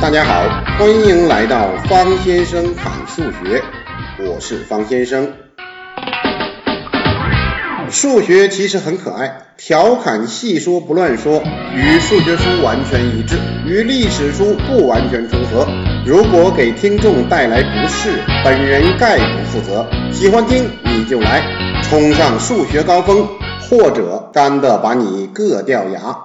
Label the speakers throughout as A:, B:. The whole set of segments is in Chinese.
A: 大家好，欢迎来到方先生侃数学，我是方先生。数学其实很可爱，调侃细说不乱说，与数学书完全一致，与历史书不完全重合。如果给听众带来不适，本人概不负责。喜欢听你就来，冲上数学高峰，或者干的把你硌掉牙。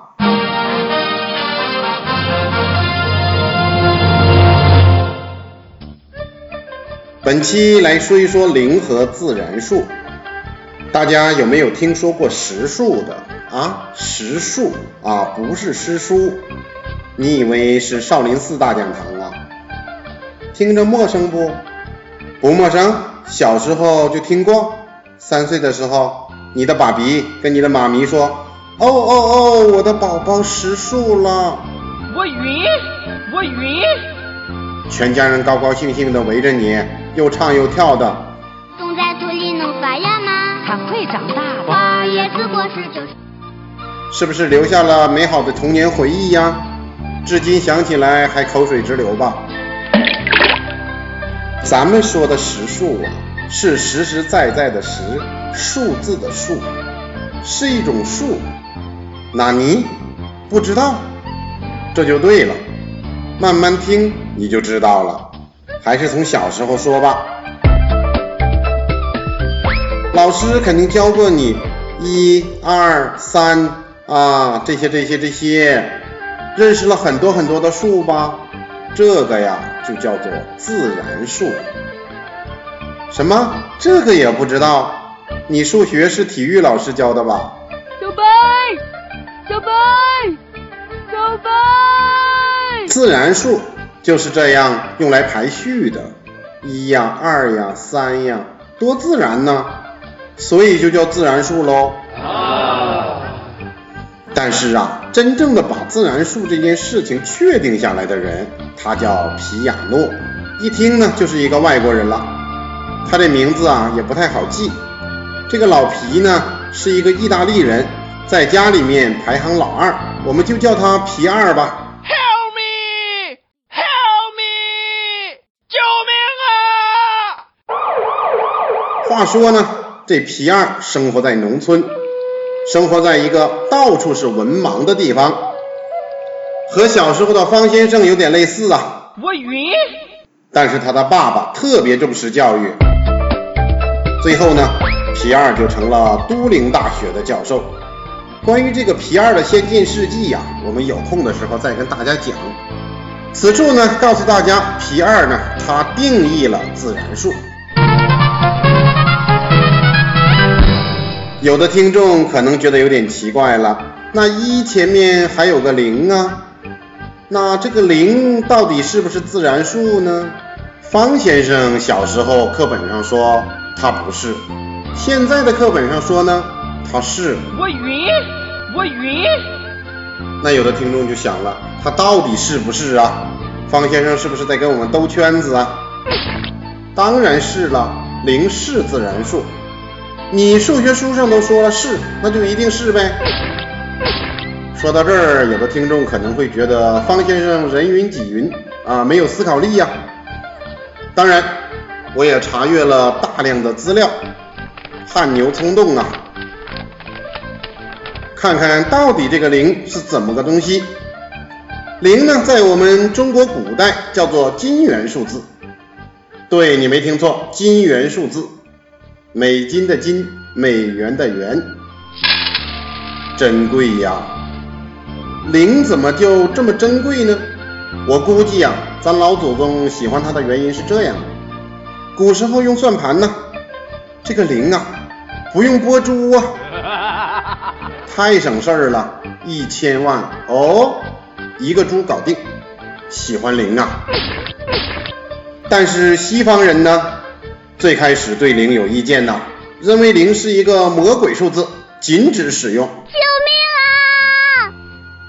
A: 本期来说一说零和自然数。大家有没有听说过实数的啊？实数啊，不是诗书。你以为是少林寺大讲堂啊？听着陌生不？不陌生，小时候就听过。三岁的时候，你的爸比跟你的妈咪说：“哦哦哦，我的宝宝实数了。”
B: 我晕，我晕。
A: 全家人高高兴兴的围着你。又唱又跳的，
C: 种在土里能发芽吗？
B: 它会长大的。
C: 花叶子果实就是。
A: 是不是留下了美好的童年回忆呀？至今想起来还口水直流吧。咱们说的实数啊，是实实在在的实，数字的数，是一种数。纳尼？不知道？这就对了，慢慢听你就知道了。还是从小时候说吧，老师肯定教过你一二三啊，这些这些这些，认识了很多很多的数吧？这个呀就叫做自然数。什么？这个也不知道？你数学是体育老师教的吧？
B: 小白，小白，小白。
A: 自然数。就是这样用来排序的，一呀、二呀、三呀，多自然呢，所以就叫自然数喽。但是啊，真正的把自然数这件事情确定下来的人，他叫皮亚诺，一听呢就是一个外国人了。他这名字啊也不太好记，这个老皮呢是一个意大利人，在家里面排行老二，我们就叫他皮二吧。话说呢，这皮二生活在农村，生活在一个到处是文盲的地方，和小时候的方先生有点类似啊。
B: 我晕。
A: 但是他的爸爸特别重视教育，最后呢，皮二就成了都灵大学的教授。关于这个皮二的先进事迹呀，我们有空的时候再跟大家讲。此处呢，告诉大家，皮二呢，他定义了自然数。有的听众可能觉得有点奇怪了，那一前面还有个零啊，那这个零到底是不是自然数呢？方先生小时候课本上说它不是，现在的课本上说呢它是。
B: 我晕，我晕。
A: 那有的听众就想了，它到底是不是啊？方先生是不是在跟我们兜圈子啊？当然是了，零是自然数。你数学书上都说了是，那就一定是呗。说到这儿，有的听众可能会觉得方先生人云亦云啊，没有思考力呀。当然，我也查阅了大量的资料，汗牛充栋啊，看看到底这个零是怎么个东西。零呢，在我们中国古代叫做金元数字。对你没听错，金元数字。美金的金，美元的元，珍贵呀！零怎么就这么珍贵呢？我估计呀，咱老祖宗喜欢它的原因是这样：古时候用算盘呢，这个零啊，不用拨珠啊，太省事儿了，一千万哦，一个珠搞定，喜欢零啊。但是西方人呢？最开始对零有意见呐，认为零是一个魔鬼数字，禁止使用。救命
C: 啊！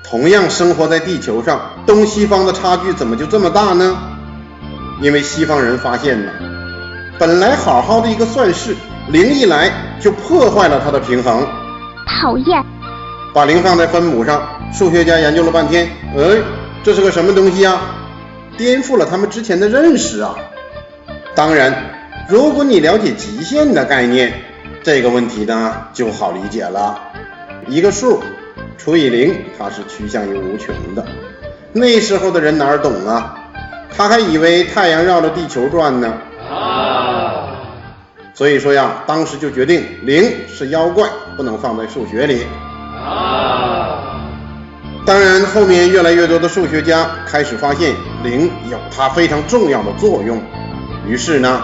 A: 同样生活在地球上，东西方的差距怎么就这么大呢？因为西方人发现呢，本来好好的一个算式，零一来就破坏了它的平衡。
C: 讨厌！
A: 把零放在分母上，数学家研究了半天，哎，这是个什么东西啊？颠覆了他们之前的认识啊。当然，如果你了解极限的概念，这个问题呢就好理解了。一个数除以零，它是趋向于无穷的。那时候的人哪懂啊？他还以为太阳绕着地球转呢。啊所以说呀，当时就决定零是妖怪，不能放在数学里。啊当然，后面越来越多的数学家开始发现零有它非常重要的作用，于是呢，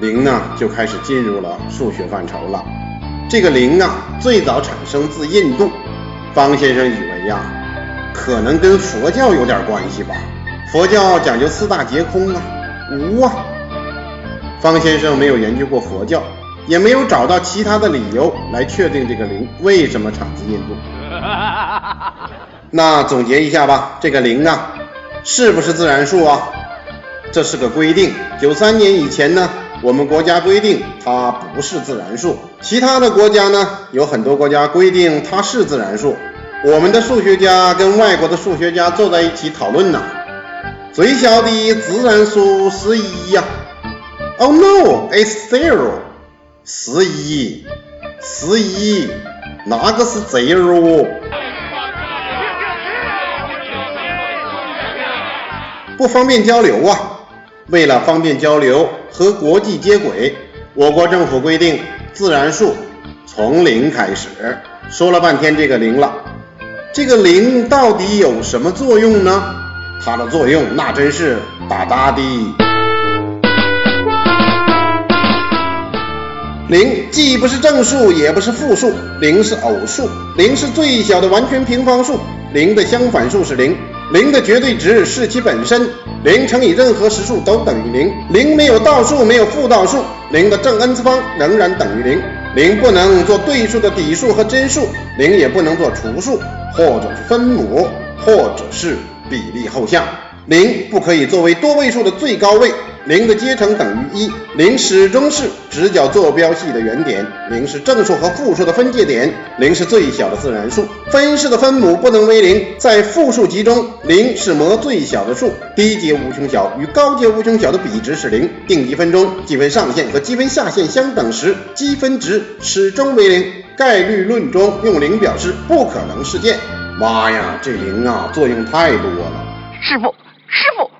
A: 零呢就开始进入了数学范畴了。这个零啊，最早产生自印度。方先生以为呀，可能跟佛教有点关系吧。佛教讲究四大皆空啊，无啊。方先生没有研究过佛教，也没有找到其他的理由来确定这个零为什么产自印度。那总结一下吧，这个零啊，是不是自然数啊？这是个规定。九三年以前呢，我们国家规定它不是自然数，其他的国家呢，有很多国家规定它是自然数。我们的数学家跟外国的数学家坐在一起讨论呢，最小的自然数是一呀。Oh no, it's zero. 十一，十一，哪个是 zero。不方便交流啊！为了方便交流和国际接轨，我国政府规定自然数从零开始。说了半天这个零了，这个零到底有什么作用呢？它的作用那真是大大的。零既不是正数，也不是负数，零是偶数，零是最小的完全平方数，零的相反数是零，零的绝对值是其本身，零乘以任何实数都等于零，零没有倒数，没有负倒数，零的正 n 次方仍然等于零，零不能做对数的底数和真数，零也不能做除数，或者是分母，或者是比例后项，零不可以作为多位数的最高位。零的阶乘等于一，零始终是直角坐标系的原点，零是正数和负数的分界点，零是最小的自然数，分式的分母不能为零。在复数集中，零是模最小的数，低阶无穷小与高阶无穷小的比值是零。定积分中，积分上限和积分下限相等时，积分值始终为零。概率论中用零表示不可能事件。妈呀，这零啊，作用太多了。
B: 师傅，师傅，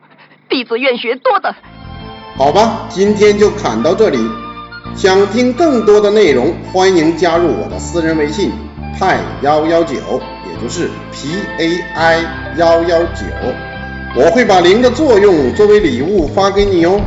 B: 弟子愿学多的。
A: 好吧，今天就侃到这里。想听更多的内容，欢迎加入我的私人微信派幺幺九，也就是 P A I 幺幺九。我会把零的作用作为礼物发给你哦。